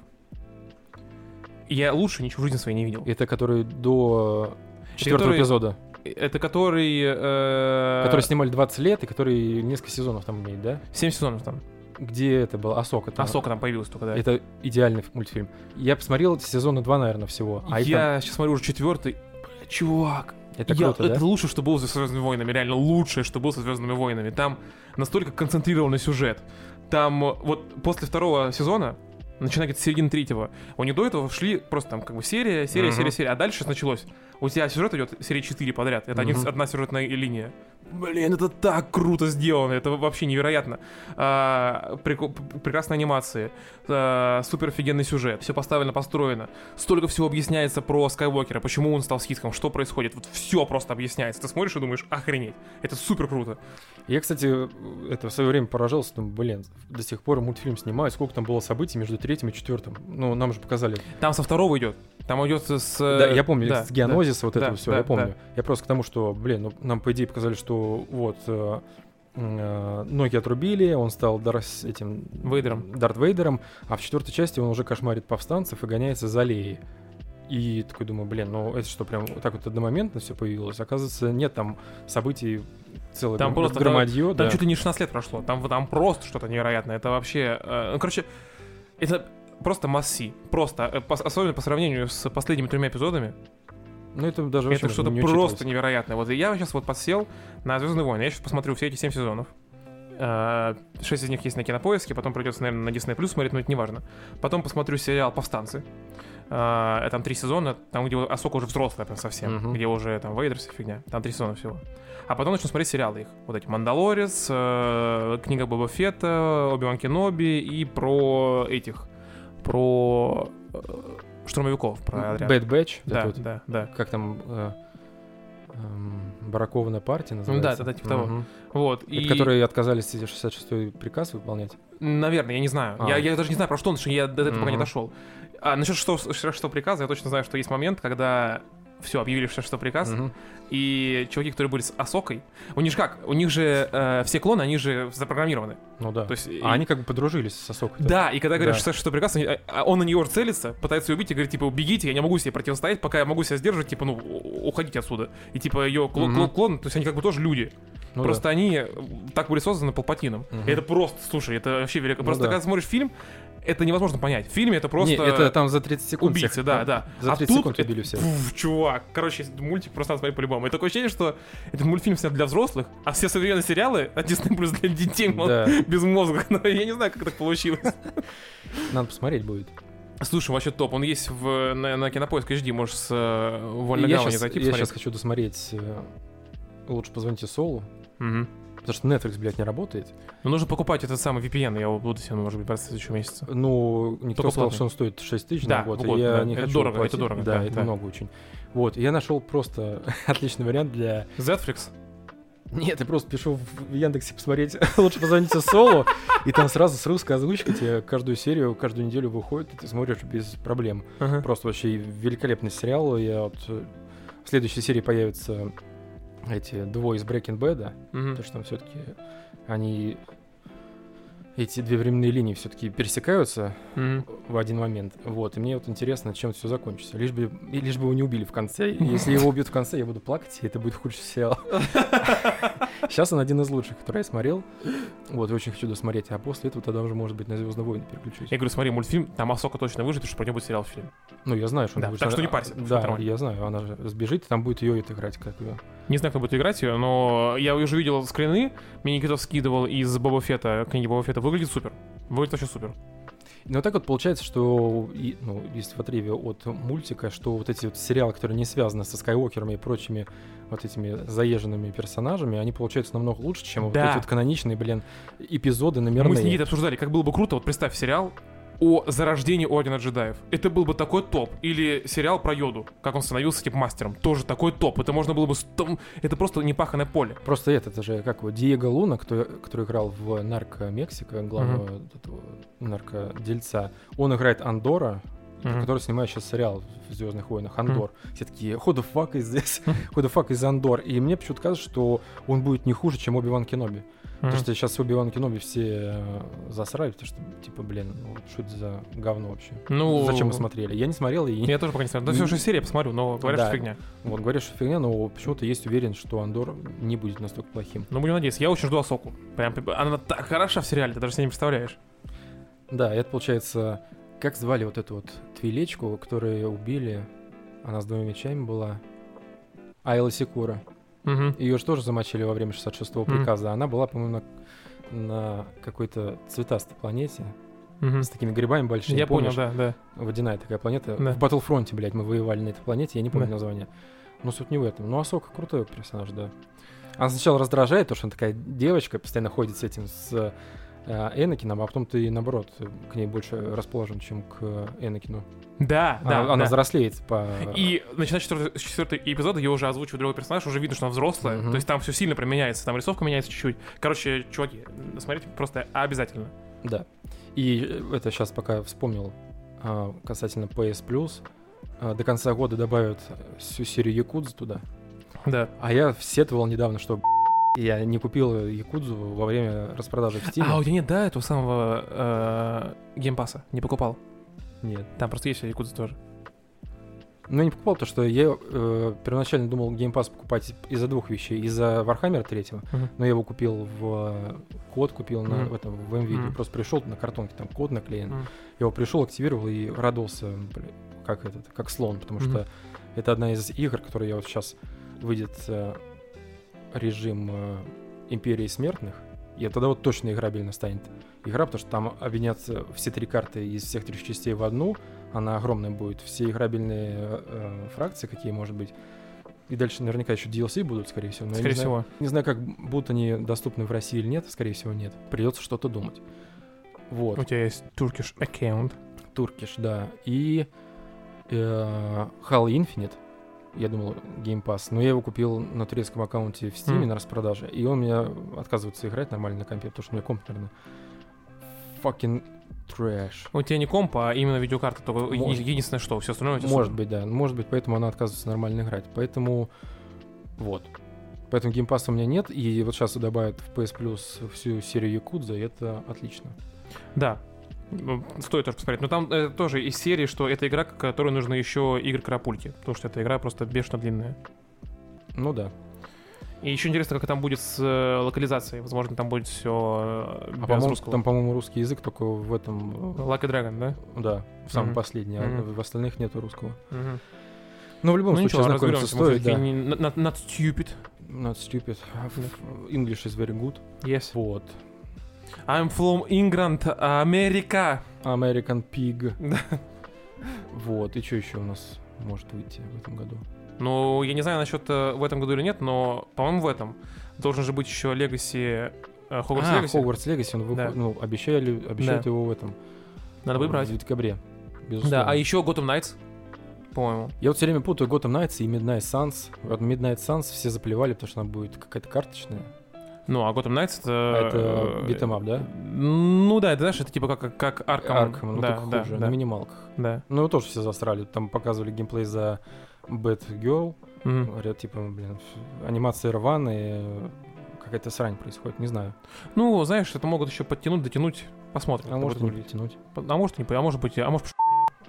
Я лучше ничего в жизни своей не видел. Это который до четвертого эпизода. Это который... э, Который снимали 20 лет и который несколько сезонов там имеет, да? 7 сезонов там. Где это было? Асока. там. Асока там появилась только, да. Это идеальный мультфильм. Я посмотрел сезона 2, наверное, всего. А я сейчас смотрю уже четвертый. Бля, чувак, там- Это Я- круто, это да? лучшее, что было со Звездными войнами. Реально лучшее, что было со Звездными войнами. Там настолько концентрированный сюжет. Там э, вот после второго сезона, начиная где-то с середины третьего, у них до этого шли просто там как бы серия, серия, Мгм. серия, серия. А дальше началось. У тебя сюжет идет серии 4 подряд. Это Мгм. одна сюжетная линия. Блин, это так круто сделано, это вообще невероятно. А, преку- п- прекрасные анимации, а, супер офигенный сюжет, все поставлено, построено. Столько всего объясняется про Скайуокера, почему он стал ситхом, что происходит. Вот все просто объясняется. Ты смотришь и думаешь, охренеть, это супер круто. Я, кстати, это в свое время поражался, думаю, блин, до сих пор мультфильм снимают, сколько там было событий между третьим и четвертым. Ну, нам же показали. Там со второго идет, там идет с... Да, я помню, да, с геонозиса вот да, этого все, да, я помню. да. Я просто к тому, что, блин, ну, нам, по идее, показали, что вот э, э, ноги отрубили, он стал Дарс, этим... Вейдером. Дарт Вейдером, а в четвертой части он уже кошмарит повстанцев и гоняется за Леей. И такой думаю, блин, ну это что, прям вот так вот одномоментно все появилось? Оказывается, нет там событий целое Там гр- просто- громадье. Там да. чуть ли не 16 лет прошло. Там, там просто что-то невероятное. Это вообще... э, ну, короче, это просто масси. Просто. э, особенно по сравнению с последними тремя эпизодами. Ну это даже это что-то не просто невероятное. Вот я сейчас вот подсел на Звездные войны. Я сейчас посмотрю все эти 7 сезонов. Э, Шесть из них есть на кинопоиске, потом придется, наверное, на Disney Plus смотреть, но это не важно. Потом посмотрю сериал Повстанцы. Э, Там три сезона, там, где Асока уже взрослая прям совсем, Мгм. где уже там Вейдерс и фигня. Там три сезона всего. А потом начну смотреть сериалы их. Вот эти Мандалорец, э, книга Боба Фетта, Оби-Ван Кеноби и про этих, про э, штурмовиков, про отряд. Bad Batch, Да, вот, да, да. как там э, эм, бракованная партия Ну называется. да, да, типа того. Мгм. Вот. Это и, которые отказались эти 66-й приказ выполнять. наверное, я не знаю. А. Я, я даже не знаю, про что он, что я до этого пока не дошел. А насчет что, что приказа, я точно знаю, что есть момент, когда все, объявили, что, что приказ, Мгм. и чуваки, которые были с Асокой, у них же как, у них же э, все клоны, они же запрограммированы. Ну да. То есть, и- А они как бы подружились со Сокой. Да, и когда говорят, Да. что, что приказ, они- а он на нее целится, пытается ее убить и говорит, типа, убегите, я не могу себе противостоять, пока я могу себя сдерживать, типа, ну, у- уходите отсюда. И типа ее клон, Мгм. клон, клон, то есть они как бы тоже люди. Ну просто они э, так были созданы Палпатином. Мгм. И это просто, слушай, это вообще велико. Ну просто да. когда смотришь фильм, это невозможно понять. В фильме это просто Не, это там за 30 секунд. убийцы, всех- да, да. За А 30 тут секунд это- убили всех. Пф, чувак, короче, мультик просто надо смотреть по-любому. И такое ощущение, что этот мультфильм снят для взрослых, а все современные сериалы от Disney Plus для детей мол, Да, без мозга. Но я не знаю, как так получилось. надо посмотреть будет. Слушай, вообще топ. Он есть в, на, на Кинопоиск HD, можешь с э, Вольной я Гавани зайти я посмотреть. сейчас хочу досмотреть э, «Лучше позвоните Солу», Мгм. Потому что Netflix, блядь, не работает. Но нужно покупать этот самый VPN, я его буду себе, ну, может быть, брать в следующем месяце. Ну, никто Только сказал, что он стоит 6 тысяч Да, на год, год, я да. не Это хочу дорого, это платить. дорого, Да, да, это да. много очень. Вот, я нашел просто отличный вариант для... Netflix? Нет, я просто пишу в Яндексе посмотреть «Лучше позвоните Солу», и там сразу с русской озвучкой тебе каждую серию, каждую неделю выходит, и ты смотришь без проблем. Ага. Просто вообще великолепный сериал. Я вот... В следующей серии появятся эти двое из Breaking Bad, Мгм. потому что там все-таки они эти две временные линии все-таки пересекаются Мгм. в один момент. Вот. И мне вот интересно, чем все закончится. Лишь бы, лишь бы его не убили в конце. Если его убьют в конце, я буду плакать, и это будет худший сериал. Сейчас он один из лучших, который я смотрел. Вот, и очень хочу досмотреть. А после этого тогда уже, может быть, на Звездные войны переключусь. Я говорю, смотри, мультфильм, там Асока точно выживет, потому что про него будет сериал фильм. Ну, я знаю, что Да, она будет- так что не парься, Да, я знаю, она же сбежит, и там будет ее играть, как ее. Не знаю, кто будет играть ее, но я уже видел скрины, мне Никита скидывал из Боба Фета, книги Боба Фета, выглядит супер. Выглядит вообще супер. Ну, так вот получается, что, и, ну, есть в отрыве от мультика, что вот эти вот сериалы, которые не связаны со Скайуокерами и прочими вот этими заезженными персонажами, они получаются намного лучше, чем вот Да. эти вот каноничные, блин, эпизоды номерные. Мы с Никитой обсуждали, как было бы круто, вот представь сериал о зарождении Ордена джедаев. Это был бы такой топ. Или сериал про Йоду, как он становился типа мастером. Тоже такой топ. Это можно было бы... Это просто непаханное поле. Просто этот, это же, как его, Диего Луна, кто, который играл в «Нарко Мексика», главного вот этого наркодельца, он играет Андора, Мгм. который снимает сейчас сериал в Звездных войнах Андор. Все такие, fuck is this? Who the fuck is Андор? И мне почему-то кажется, что он будет не хуже, чем Оби-Ван Кеноби. Потому Мгм. что сейчас Оби-Ван Кеноби все э, засрали, потому что, типа, блин, ну, что это за говно вообще? Ну, Зачем мы смотрели? Я не смотрел, и Я тоже пока не смотрел. Да все же серия посмотрю, но говорят, Да. что фигня. вот говорят, что фигня, но почему-то есть уверен, что Андор не будет настолько плохим. Ну, будем надеяться. Я очень жду Асоку. Прям, она так хороша в сериале, ты даже себе не представляешь. Да, это получается, как звали вот эту вот твилечку, которую убили, она с двумя мечами была, Айла Секура. Мгм. Ее же тоже замочили во время 66-го Мгм. приказа. Она была, по-моему, на, на какой-то цветастой планете Мгм. с такими грибами большими. Я понял, да, да. Водяная такая планета. Да. В Battlefront, блядь, мы воевали на этой планете, я не помню Да. название. Но суть не в этом. Ну, Асока крутой персонаж, да. Она сначала раздражает, то, что она такая девочка, постоянно ходит с этим, с э, Энакином, а потом ты, наоборот, к ней больше расположен, чем к Энакину. Да, да, она, она да. взрослеет по... И начиная с четвертого- эпизода ее уже озвучивает другой персонаж, уже видно, что она взрослая. Мгм. То есть там все сильно применяется, там рисовка меняется чуть-чуть. Короче, чуваки, смотрите просто обязательно. Да. И э, это сейчас пока вспомнил а, касательно PS Plus. а, До конца года добавят всю серию Якудзы туда. Да. А я сетовал недавно, что я не купил Якудзу во время распродажи в Steam. А у тебя нет, да, этого самого э, Game Pass а? Не покупал? Нет. Там просто есть Якудза тоже. Ну, не покупал, потому что я э, первоначально думал Pass покупать из-за двух вещей. Из-за Warhammer 3, Мгм. но я его купил в... Код купил на, Мгм. в этом, в NVIDIA. Мгм. Просто пришел на картонке, там код наклеен. Мгм. Я его пришел, активировал и радовался, блин, как этот, как слон, потому Мгм. что это одна из игр, которые я вот сейчас выйдет э, режим э, Империи Смертных, и тогда вот точно играбельно станет игра, потому что там объединятся все три карты из всех трех частей в одну, она огромная будет, все играбельные э, фракции, какие может быть, и дальше наверняка еще DLC будут, скорее всего. но Скорее не знаю, всего. не знаю, как будут они доступны в России или нет, скорее всего нет. Придется что-то думать. Вот. У тебя есть Turkish аккаунт. Туркиш, да. И э, Halo Infinite. Я думал, Game Pass. Но я его купил на турецком аккаунте в Steam Мгм. на распродаже. И он меня отказывается играть нормально на компе, потому что у меня комп, наверное, fucking трэш. У тебя не комп, а именно видеокарта, только Может. единственное что, все остальное у тебя Может супер. быть, да. Может быть, поэтому она отказывается нормально играть. Поэтому вот. Поэтому геймпасса у меня нет. И вот сейчас добавят в PS Plus всю серию Якудза, и это отлично. Да. Ну, Стоит тоже посмотреть. Но там э, тоже из серии, что это игра, которой нужно еще игры карапульки. Потому что эта игра просто бешено длинная. Ну да. И еще интересно, как там будет с э, локализацией. Возможно, там будет все А без русского. там, по-моему, русский язык только в этом, э, Lucky Dragon, да? да, в самом Мгм. последний, а Мгм. в остальных нету русского. Мгм. Но в любом Ну случае ничего, знакомиться стоит, да. not, not stupid. Not stupid. English is very good. Yes. Вот. I'm from England, Америка. American Pig. Да. Вот. И что еще у нас может выйти в этом году? Ну, я не знаю насчет э, в этом году или нет, но, по-моему, в этом. Должен же быть еще Legacy, э, Hogwarts а, Legacy. Hogwarts Legacy, он выходит, Да. ну, обещали, обещают Да. его в этом. Надо бы брать. В декабре. Безусловно. Да, а еще Gotham Knights, по-моему. Я вот все время путаю Gotham Knights и Midnight Suns. Вот Midnight Suns все заплевали, потому что она будет какая-то карточная. Ну, а Gotham Knights это... А это beat 'em up, да? Ну да, это знаешь, это типа как, как Arkham. Arkham, ну да, только да, хуже, да, на минималках. да. Ну, его тоже все засрали. Там показывали геймплей за Batgirl. Мгм. Говорят, типа, блин, анимация рваная, какая-то срань происходит, не знаю. Ну, знаешь, это могут еще подтянуть, дотянуть, посмотрим. А может будет не выглядеть. тянуть. А может не, а может быть, а может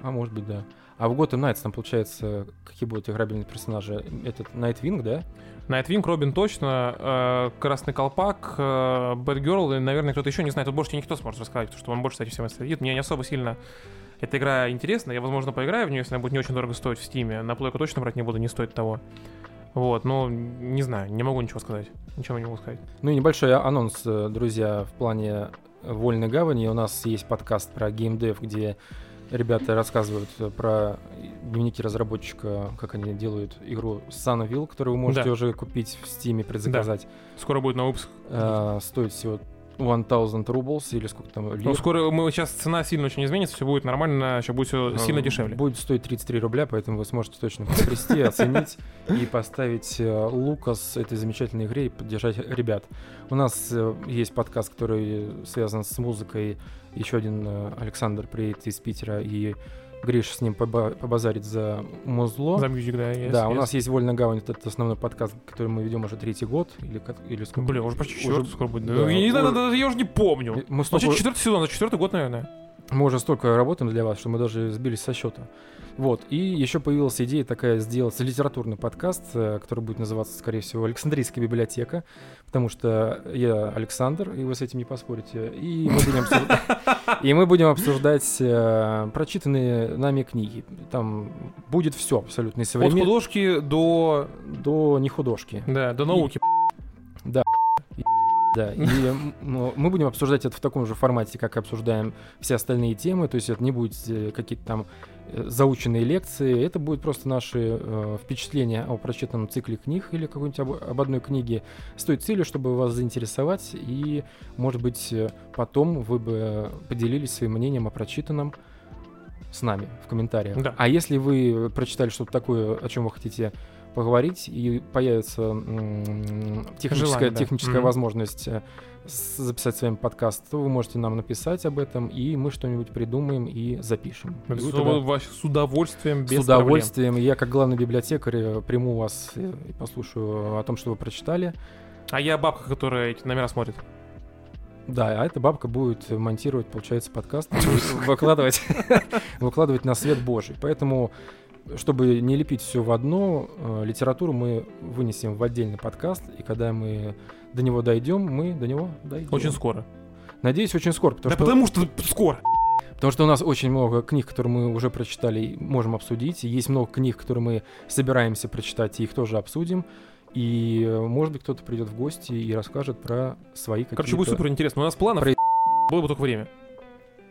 А может быть, да. А в Gotham Knights там, получается, какие будут играбельные персонажи? Этот Nightwing, да? Найтвинг, Робин точно, э, Красный Колпак, э, Бэтгерл и, наверное, кто-то еще не знает. Тут больше никто сможет рассказать, потому что он больше, кстати, всем следит. Мне не особо сильно эта игра интересна. Я, возможно, поиграю в нее, если она будет не очень дорого стоить в Стиме. На плойку точно брать не буду, не стоит того. Вот, но не знаю, не могу ничего сказать. Ничего не могу сказать. Ну и небольшой анонс, э, друзья, в плане Вольной Гавани. У нас есть подкаст про геймдев, где ребята рассказывают э, про дневники разработчика, как они делают игру Sunville, которую вы можете Да. уже купить в Стиме, предзаказать. Скоро будет на выпуск. Э, стоит всего 1000 rubles или сколько там лир. Ну, скоро мы сейчас цена сильно очень изменится, все будет нормально, еще будет все сильно Э, дешевле. Будет стоить 33 рубля, поэтому вы сможете точно приобрести, оценить и поставить э, Лукас этой замечательной игре и поддержать ребят. У нас есть подкаст, который связан с музыкой. Еще один э, Александр приедет из Питера, и Гриш с ним поба- побазарит за музло. За мьюзик, да, есть. да, у нас есть «Вольная гавань», это основной подкаст, который мы ведем уже третий год. Или, или сколько? Блин, уже почти Уже- четвертый скоро будет. да, я, не знаю, уже- я уже не помню. Мы столько- четвертый сезон, за четвертый год, наверное. Мы уже столько работаем для вас, что мы даже сбились со счета. Вот. И еще появилась идея такая сделать литературный подкаст, э, который будет называться, скорее всего, Александрийская библиотека, потому что я Александр, и вы с этим не поспорите. И мы будем, обсуждать- и мы будем обсуждать э, прочитанные нами книги. Там будет все абсолютно. и От художки до, До не художки. да, до науки. Да, и ну, мы будем обсуждать это в таком же формате, как обсуждаем все остальные темы, то есть это не будет э, какие-то там э, заученные лекции, это будет просто наши э, впечатления о прочитанном цикле книг или какой-нибудь об, об одной книге с той целью, чтобы вас заинтересовать и, может быть, э, потом вы бы поделились своим мнением о прочитанном с нами в комментариях. Да. А если вы прочитали что-то такое, о чем вы хотите поговорить, и появится м, техническая, Желание, да. техническая Мгм. возможность э, записать с вами подкаст, то вы можете нам написать об этом, и мы что-нибудь придумаем и запишем. И С, тогда с удовольствием, без с удовольствием. Я, как главный библиотекарь, э, приму вас э, и послушаю о том, что вы прочитали. проблем. А я бабка, которая эти номера смотрит. Да, а эта бабка будет монтировать, получается, подкаст, выкладывать, выкладывать на свет Божий. Поэтому, чтобы не лепить все в одно, э, литературу мы вынесем в отдельный подкаст, и когда мы до него дойдем, мы до него дойдем. Очень скоро. Надеюсь, очень скоро, потому да что потому что скоро. Потому что у нас очень много книг, которые мы уже прочитали и можем обсудить. И есть много книг, которые мы собираемся прочитать, и их тоже обсудим. И, э, может быть, кто-то придет в гости и расскажет про свои какие-то... Короче, будет супер интересно. У нас планов Про- было бы только время.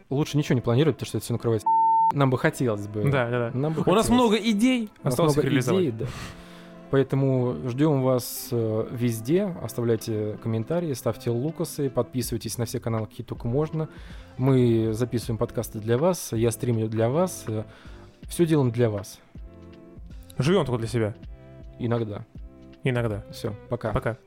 Лучше ничего не планировать, потому что это все накрывается. Нам бы хотелось бы. Да, да, да. Нам бы У нас много идей, осталось много их реализовать. идей, да. Поэтому ждем вас э, везде. Оставляйте комментарии, ставьте лукасы, подписывайтесь на все каналы, какие только можно. Мы записываем подкасты для вас, я стримлю для вас. Все делаем для вас. Живем только для себя. Иногда. Иногда. Все, пока. Пока.